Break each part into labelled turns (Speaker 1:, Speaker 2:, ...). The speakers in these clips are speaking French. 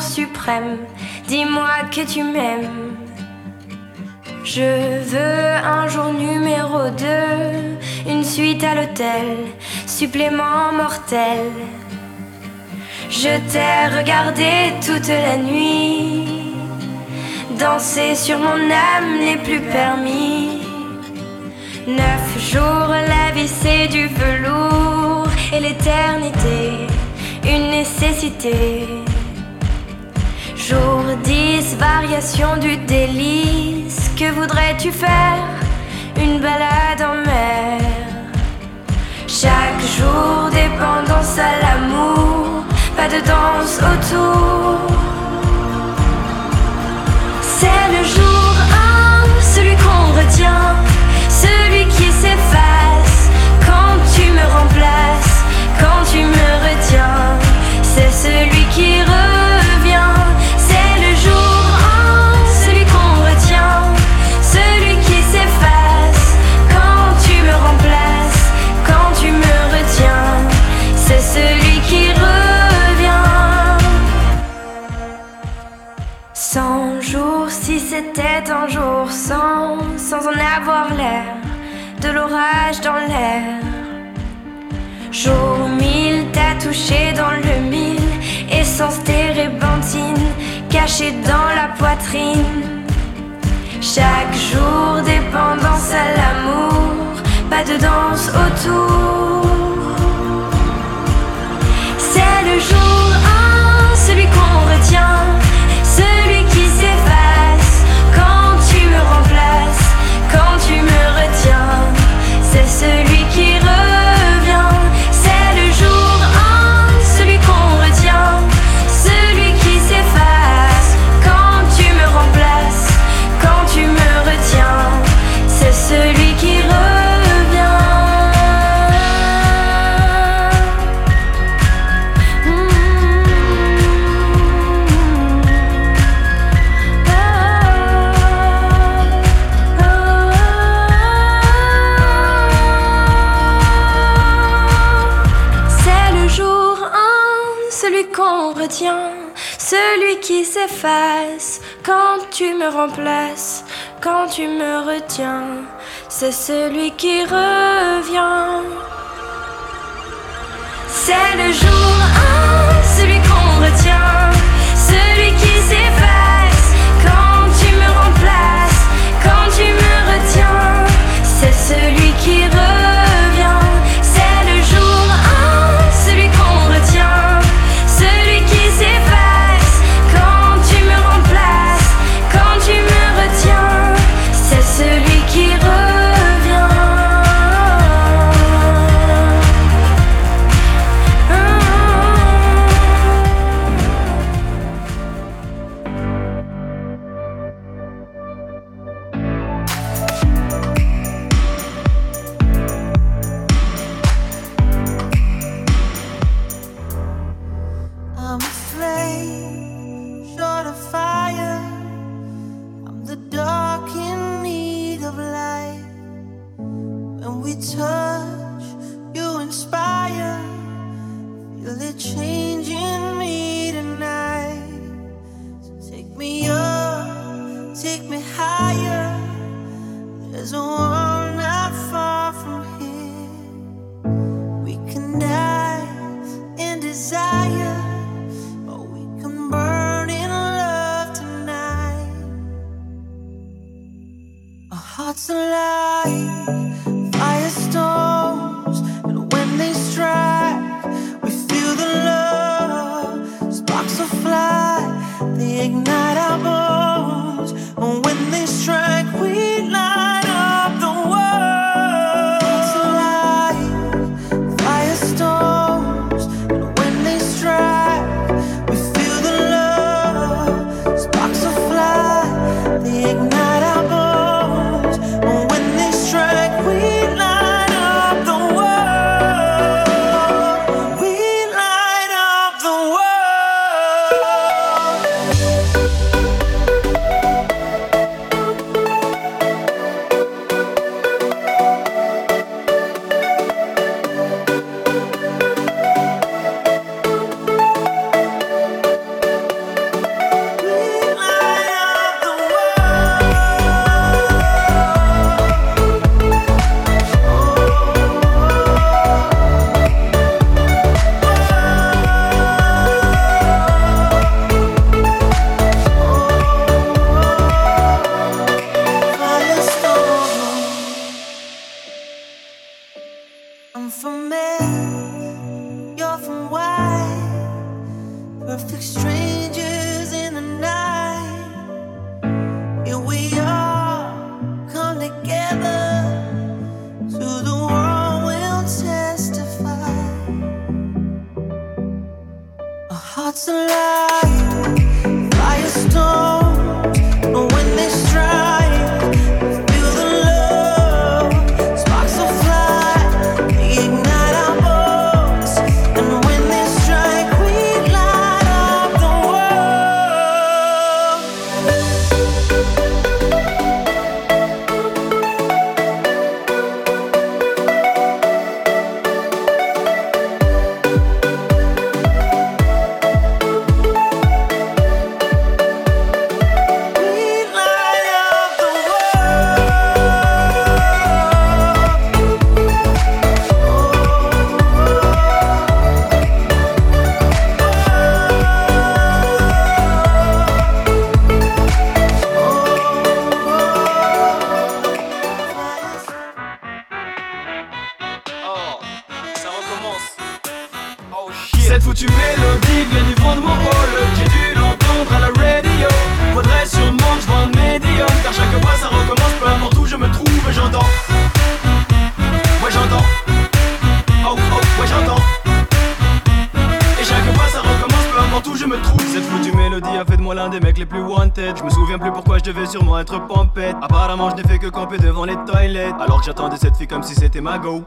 Speaker 1: suprême, dis-moi que tu m'aimes. Je veux un jour numéro 2, une suite à l'hôtel, supplément mortel. Je t'ai regardé toute la nuit, danser sur mon âme n'est plus permis. Neuf jours, la vie c'est du velours et l'éternité, une nécessité. Jour 10, variation du délice, que voudrais-tu faire? Une balade en mer. Chaque jour, dépendance à l'amour, pas de danse autour. C'est le jour 1, celui qu'on retient, celui qui s'efface quand tu me remplaces, quand tu me retiens. C'est celui qui revient, sans, en avoir l'air, de l'orage dans l'air. Jour mille, t'as touché dans le mille, essence térébenthine, cachée dans la poitrine. Chaque jour, dépendance à l'amour, pas de danse autour. C'est le jour 1, celui qu'on retient, quand tu me remplaces, quand tu me retiens. C'est celui qui revient. C'est le jour 1, celui qu'on retient, celui qui s'efface quand tu me remplaces, quand tu me retiens. C'est celui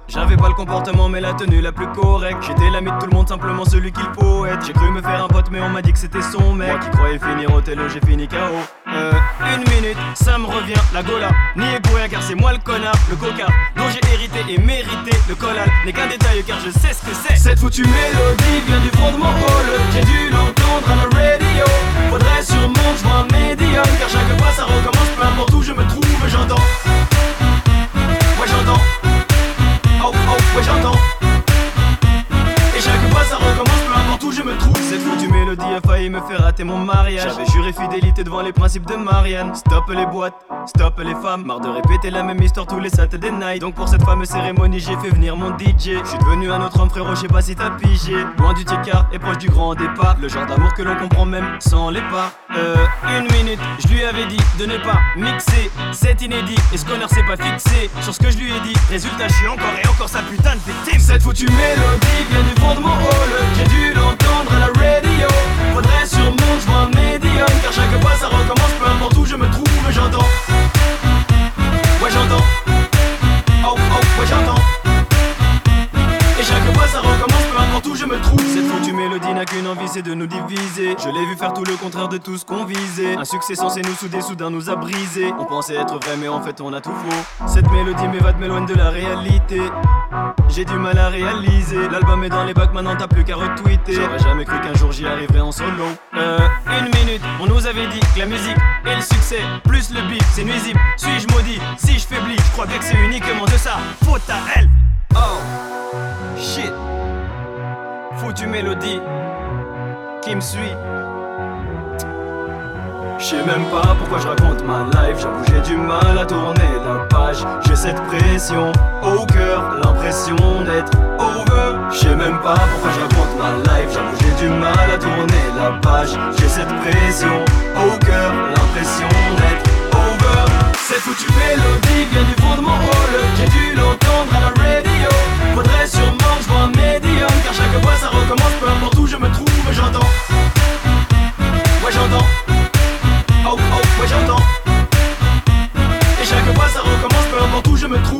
Speaker 2: J'avais pas le comportement mais la tenue la plus correcte. J'étais l'ami de tout le monde, simplement celui qu'il faut être. J'ai cru me faire un pote mais on m'a dit que c'était son mec. Moi qui croyais finir au télo, j'ai fini KO. Euh, une minute, ça me revient, la gola. Ni pour rien car c'est moi le connard, le coca dont j'ai hérité et mérité. Le collal n'est qu'un détail car je sais ce que c'est. Cette foutue mélodie vient du fond de mon hall. J'ai dû l'entendre à la radio. Faudrait sûrement que je un médium car chaque fois ça recommence, peu importe où je me trouve, j'entends. Ouais, j'entends ouais j'entends Et chaque fois ça recommence, peu importe où je me trouve Cette foutue mélodie a failli me faire rater mon mariage. J'avais juré fidélité devant les principes de Marianne. Stop les boîtes, stop les femmes. Marre de répéter la même histoire tous les Saturday night. Donc pour cette fameuse cérémonie j'ai fait venir mon DJ Je suis devenu un autre homme frérot, je sais pas si t'as pigé. Loin du ticard et proche du grand départ. Le genre d'amour que l'on comprend même sans les pas. Euh, une minute, je lui avais dit de ne pas mixer. C'est inédit et ce connard s'est pas fixé. Sur ce que je lui ai dit, résultat je suis encore et encore sa putain de victime. Cette foutue mélodie vient du fond de mon hall. J'ai dû l'entendre à la radio. Faudrait sûrement que je un médium Car chaque fois ça recommence, peu importe où je me trouve J'entends Oh oh ouais j'entends. Et chaque fois ça recommence, peu importe où je me trouve. Cette foutue mélodie n'a qu'une envie, c'est de nous diviser Je l'ai vu faire tout le contraire de tout ce qu'on visait Un succès censé nous souder, soudain nous a brisé On pensait être vrai mais en fait on a tout faux Cette mélodie m'évade, m'éloigne de la réalité j'ai du mal à réaliser. L'album est dans les bacs, maintenant t'as plus qu'à retweeter. J'aurais jamais cru qu'un jour j'y arriverais en solo. Euh, une minute, on nous avait dit que la musique et le succès, plus le beat, c'est nuisible. Suis-je maudit? Si je faiblis, je crois bien que c'est uniquement de ça. Faute à elle. Oh, shit. Foutu mélodie qui me suit. Je sais même pas pourquoi je raconte ma life, j'avoue j'ai du mal à tourner la page. J'ai cette pression au cœur, l'impression d'être over. Je sais même pas pourquoi je raconte ma life, j'avoue j'ai du mal à tourner la page. J'ai cette pression au cœur, l'impression d'être over. Cette foutue mélodie vient du fond de mon hall, j'ai dû l'entendre à la radio. Faudrait sûrement que je un médium, car chaque fois ça recommence, peu importe où je me trouve, j'entends. Ouais j'entends Et chaque fois ça recommence, peu importe où je me trouve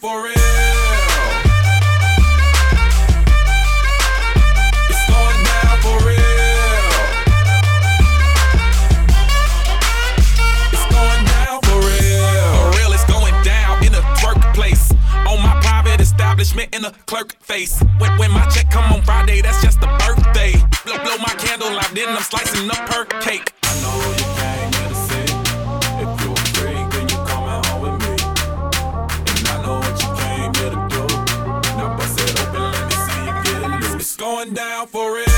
Speaker 3: for real. It's going down for real. It's going down for real. For real, it's going down in. On my private establishment in a clerk face. When, when my check come on Friday, that's just a birthday. Blow, blow my candle out, then I'm slicing up her cake. down for
Speaker 4: it.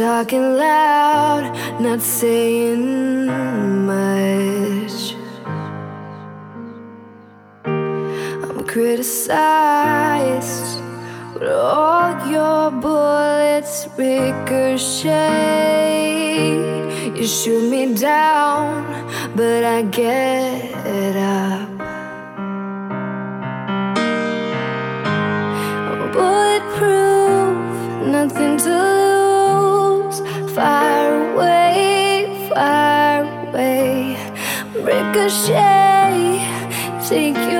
Speaker 4: Talking loud, not saying much. I'm criticized, but all your bullets ricochet. You shoot me down, but I get up. ricochet. Take your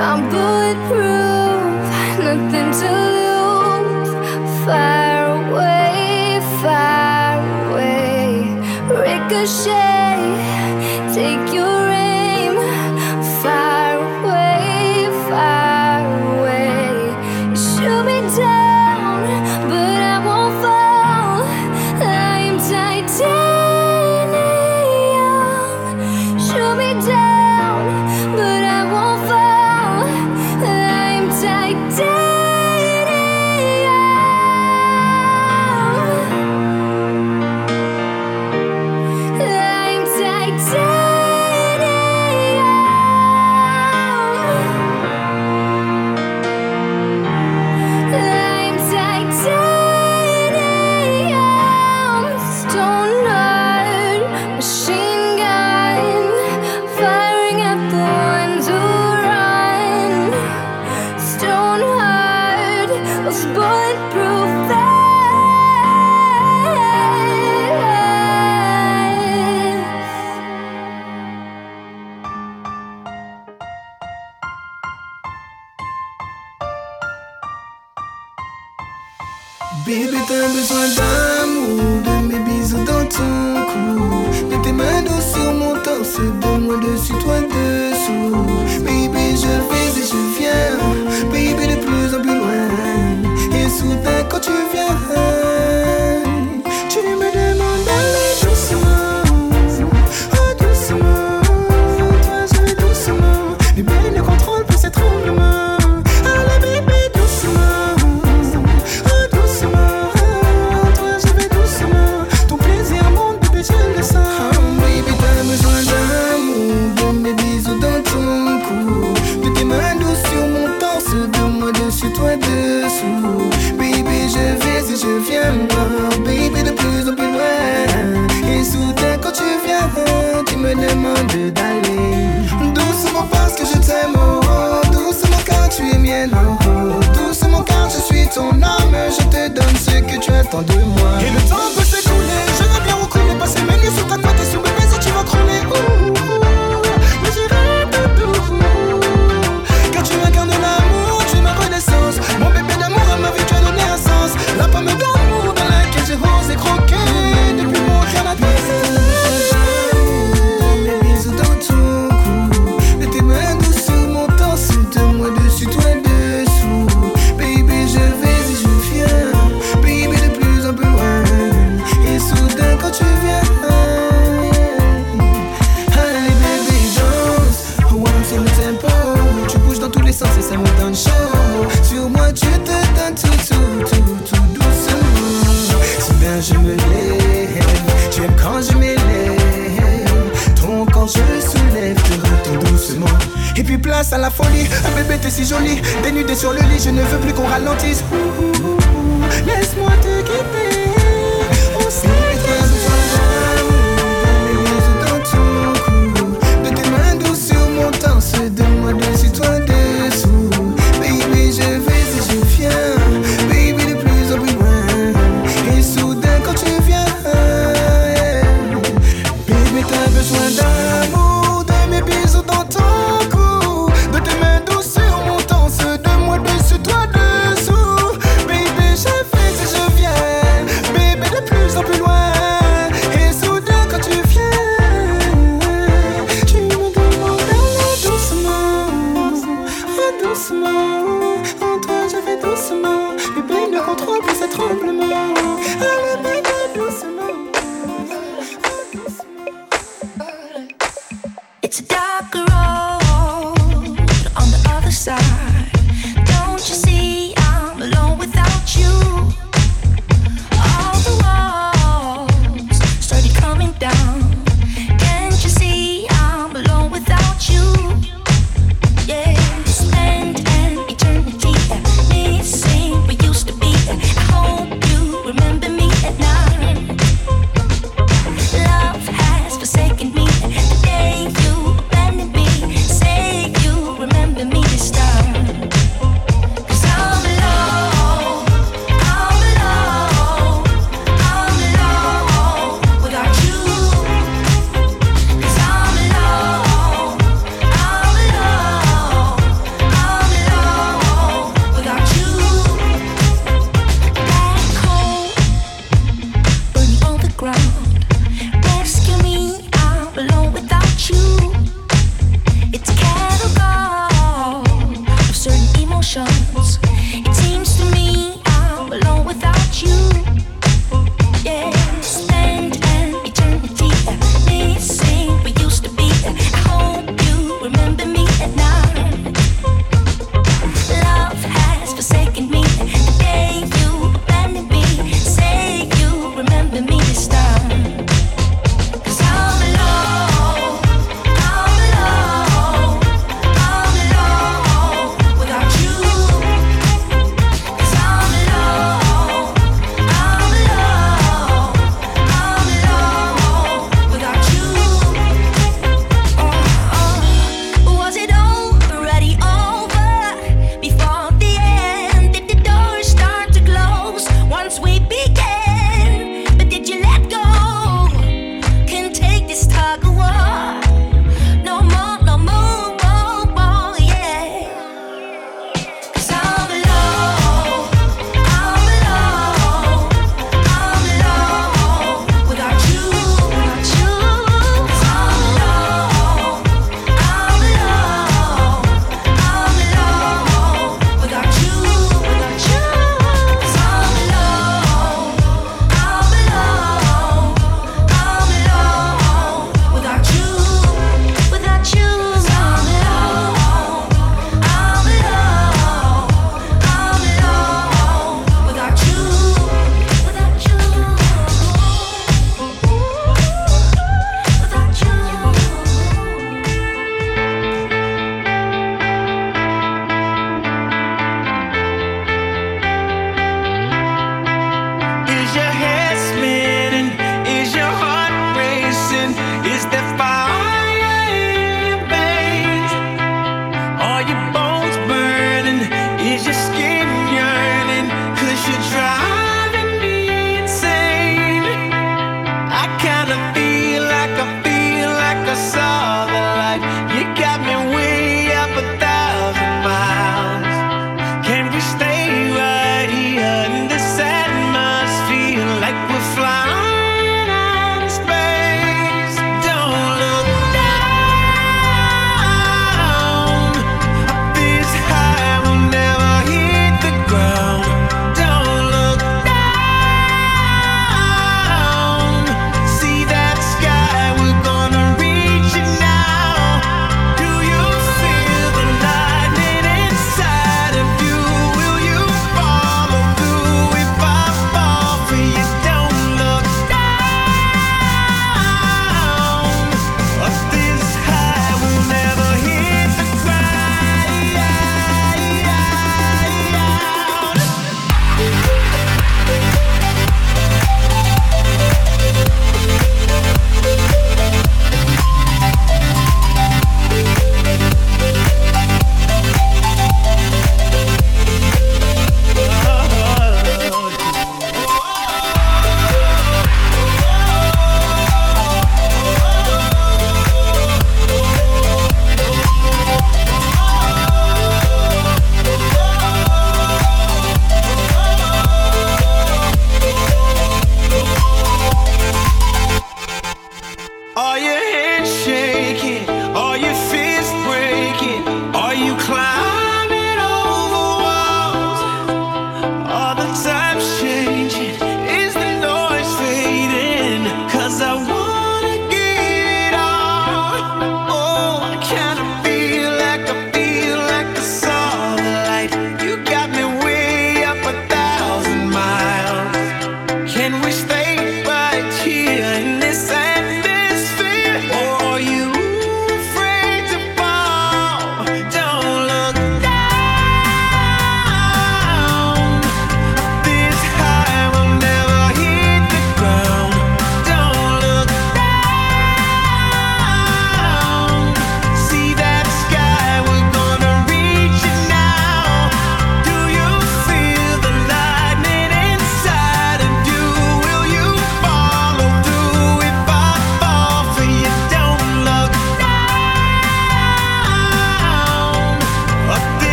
Speaker 4: I'm bulletproof, nothing to lose. Fire away, fire away, ricochet.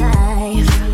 Speaker 5: life.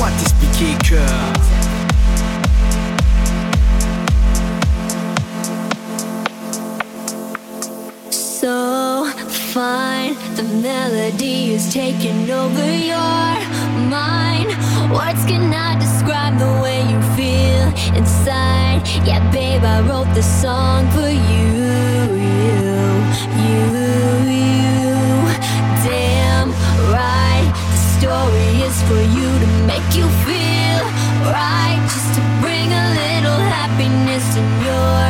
Speaker 5: moi
Speaker 6: t'expliquer que...
Speaker 1: Fine. The melody
Speaker 7: is
Speaker 1: taking over your mind. Words cannot describe the way you feel inside. Yeah, babe, I wrote this song for you, you, you. is for you to make you feel right, just to bring a little happiness in your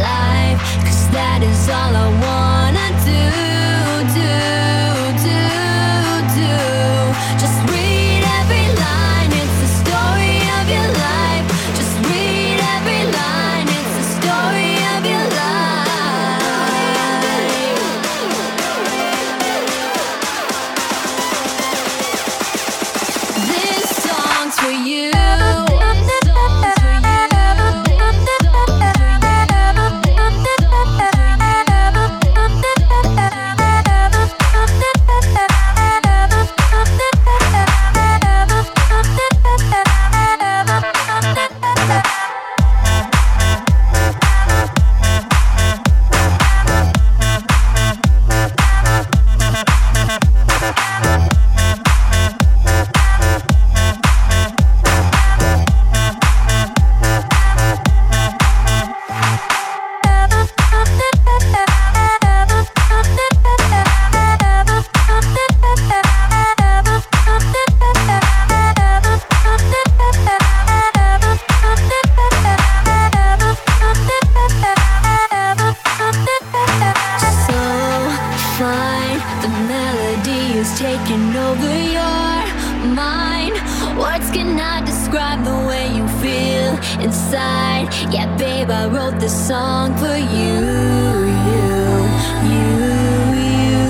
Speaker 1: life. Cause that is all I wanna do. inside.
Speaker 7: Yeah,
Speaker 3: babe, I wrote
Speaker 8: this song for
Speaker 9: you. You, you, you.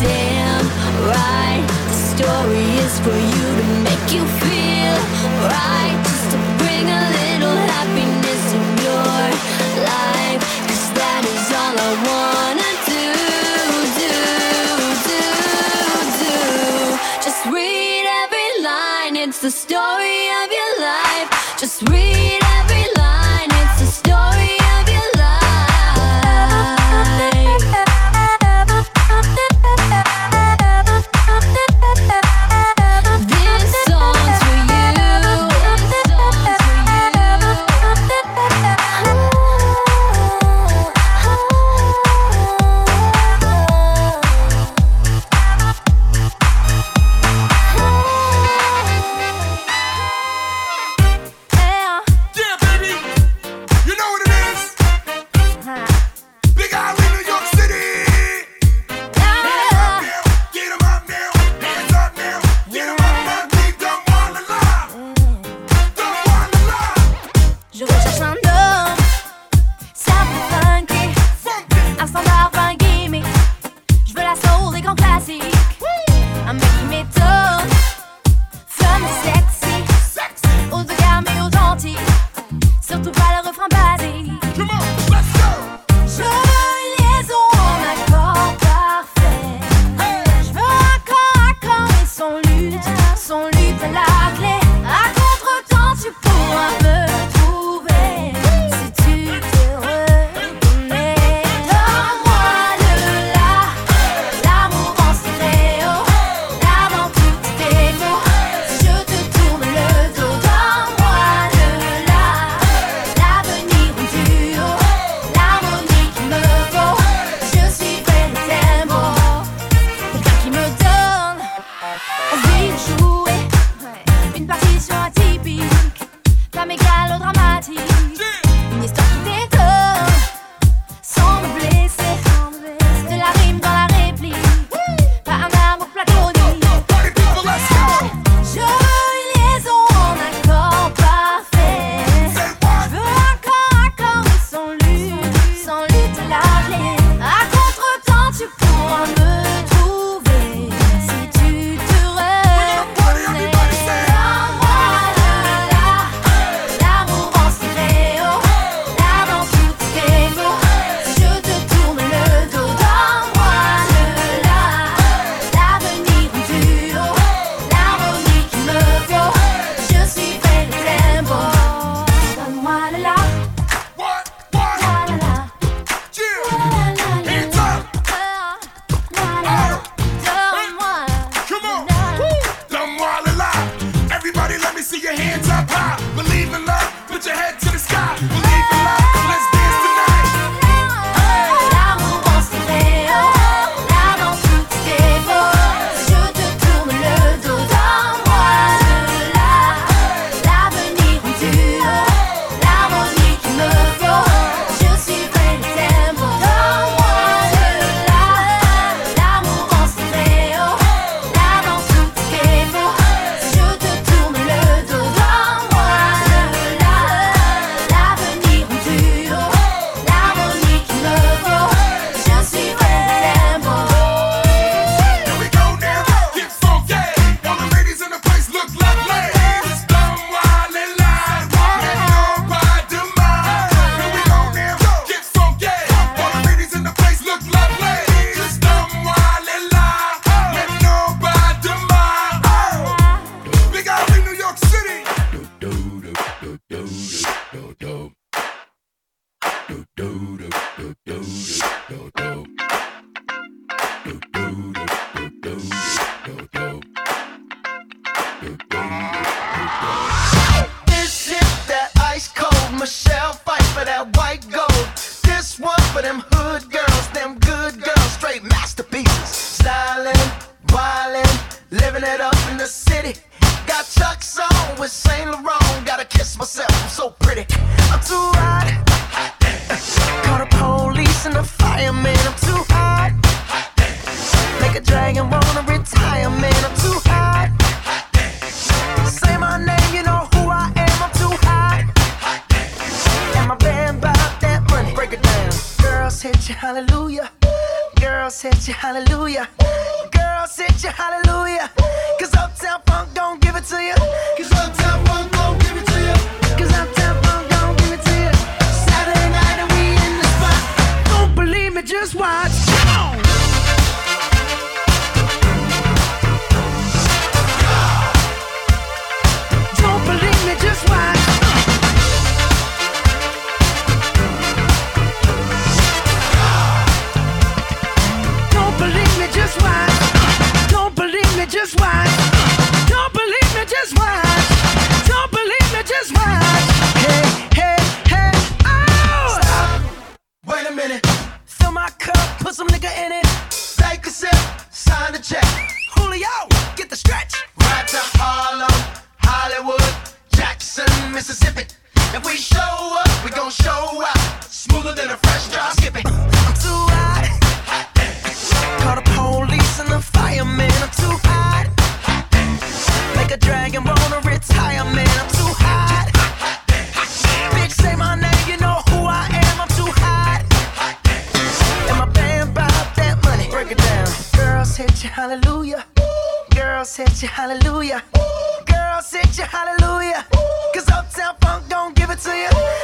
Speaker 9: Damn right. The story is for you to make you feel right. Real your hallelujah. Ooh. Girl, sit your hallelujah. Ooh. Cause Uptown Funk don't give it to you.
Speaker 6: Ooh.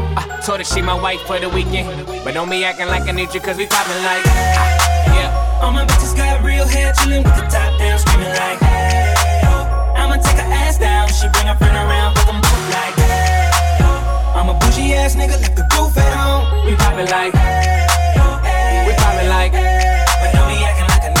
Speaker 10: Told her she my wife for the weekend. But don't be acting like I need you, cause we poppin' like. ah, Yeah.
Speaker 11: All my bitches got real hair, chillin' with the top down, screaming like, hey. I'ma take her ass down, she bring her friend around, fuck 'em both like, hey. I'm a bougie ass nigga, left the roof at home.
Speaker 10: We poppin' like. We poppin' like.
Speaker 11: But don't be acting like you.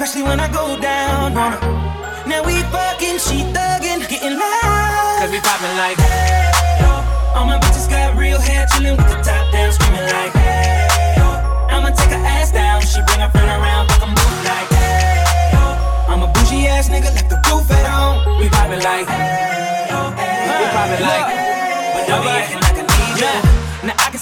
Speaker 11: Especially when I go down on her. Now we fucking, she thuggin', getting loud.
Speaker 10: Cause we poppin' like.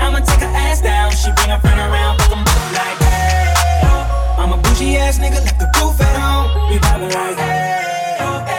Speaker 11: I'ma take her ass down, she bring her friend around, fuck 'em both like, oh. I'm a bougie ass nigga, left the roof at home. We poppin' like, hey,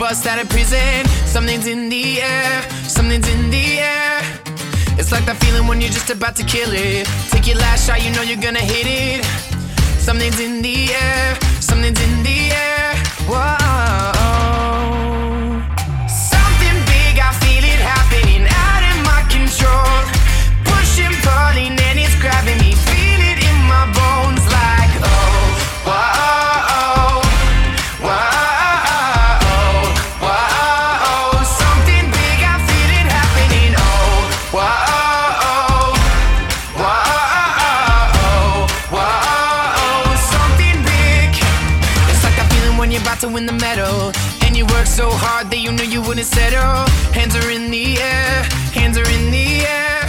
Speaker 10: bust out of prison. Something's in the air, something's in the air. It's like that feeling when you're just about to kill it. Take your last shot, you know you're gonna hit it. Something's in the air, something's in the air. Whoa. That it's knew you. Oh. Hands are in the air, hands are in the air.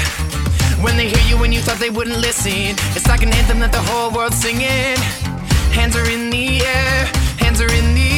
Speaker 10: When they hear you when you thought they wouldn't listen. It's like an anthem that the whole world's singing. Hands are in the air, hands are in the air.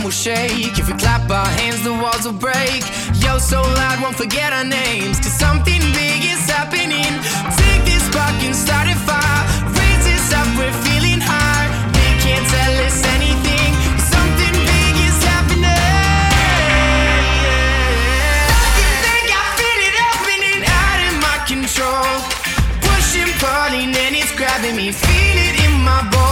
Speaker 10: Ground will shake. If we clap our hands, the walls will break. Yo, so loud, won't forget our names. Cause something big is happening. Take this spark and start a fire. Raise this up, we're feeling high. They can't tell us anything. Something big is happening. Something big, I feel it happening out of my control. Pushing, pulling, and it's grabbing me. Feel it in my bones,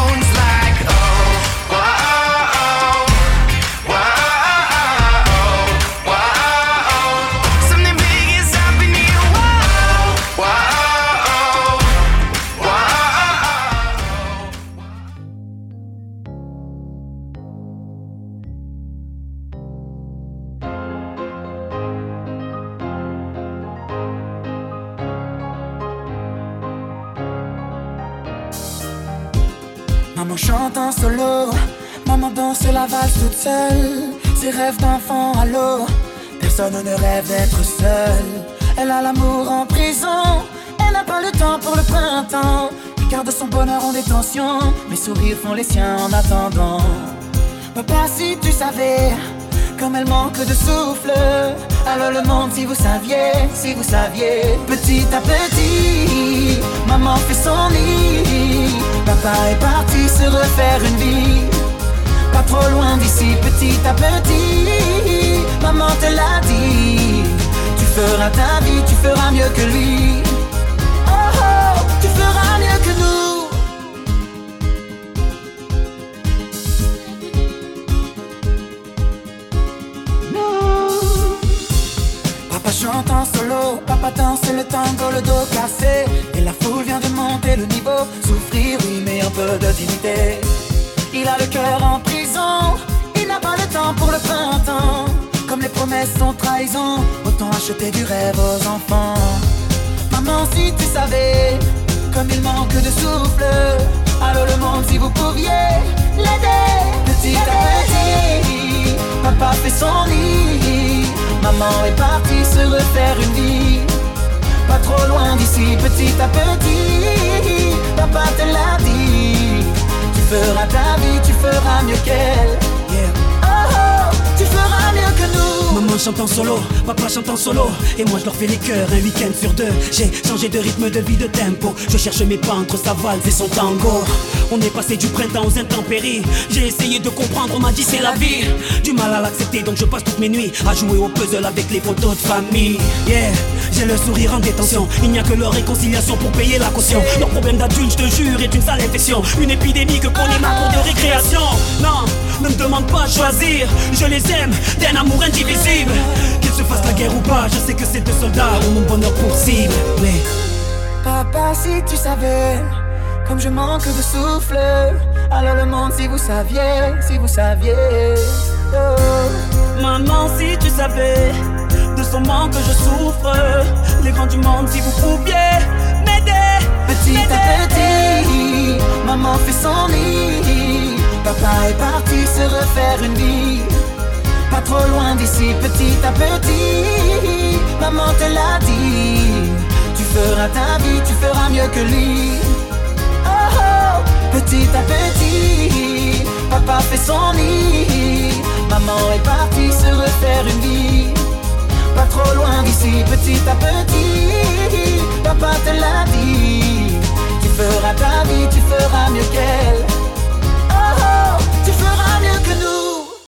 Speaker 12: seule. Ses rêves d'enfant à l'eau, personne ne rêve d'être seul. Elle a l'amour en prison, elle n'a pas le temps pour le printemps. Elle garde son bonheur en détention, mes sourires font les siens en attendant. Papa, si tu savais comme elle manque de souffle. Alors le monde, si vous saviez, si vous saviez, petit à petit, maman fait son lit. Papa est parti se refaire une vie. Pas trop loin d'ici, petit à petit, maman te l'a dit. Tu feras ta vie, tu feras mieux que lui. Oh oh, tu feras mieux que nous. Papa chante en solo, papa danse le tango, le dos cassé. Et la foule vient de monter le niveau. Souffrir, oui, mais un peu de dignité. Il a le cœur en promesses sont trahison, autant acheter du rêve aux enfants. Maman, si tu savais, comme il manque de souffle. Alors le monde, si vous pouviez l'aider, petit à petit. Papa fait son lit, maman est partie se refaire une vie. Pas trop loin d'ici, petit à petit. Papa te l'a dit. Tu feras ta vie, tu feras mieux qu'elle. Oh oh, tu feras mieux que nous.
Speaker 13: Maman chante en solo, papa chante en solo. Et moi je leur fais les cœurs un week-end sur deux. J'ai changé de rythme de vie, de tempo. Je cherche mes pas entre sa valse et son tango. On est passé du printemps aux intempéries. J'ai essayé de comprendre, on m'a dit c'est la vie. Du mal à l'accepter donc je passe toutes mes nuits À jouer au puzzle avec les photos de famille. Yeah, j'ai le sourire en détention Il n'y a que leur réconciliation pour payer la caution Leur problème d'adulte, je te jure, est une sale infection Une épidémie que connaît ma cour de récréation Non, ne me demande pas de choisir Je les aime d'un amour indivisible Qu'ils se fassent la guerre ou pas, je sais que ces deux soldats ont mon bonheur pour cible Mais
Speaker 12: Papa, si tu savais, comme je manque de souffle. Alors le monde, si vous saviez, si vous saviez. Oh.
Speaker 13: Maman, si tu savais son manque je souffre. Les grands du monde, si vous pouviez m'aider.
Speaker 12: Petit à petit, maman fait son lit. Papa est parti se refaire une vie. Pas trop loin d'ici, petit à petit. Maman te l'a dit. Tu feras ta vie, tu feras mieux que lui. Oh, oh, petit à petit, papa fait son lit. Maman est partie se refaire une vie pas trop loin d'ici, petit à petit. Papa te l'a dit. Tu feras ta vie, tu feras mieux qu'elle. Oh, oh, tu feras mieux que nous.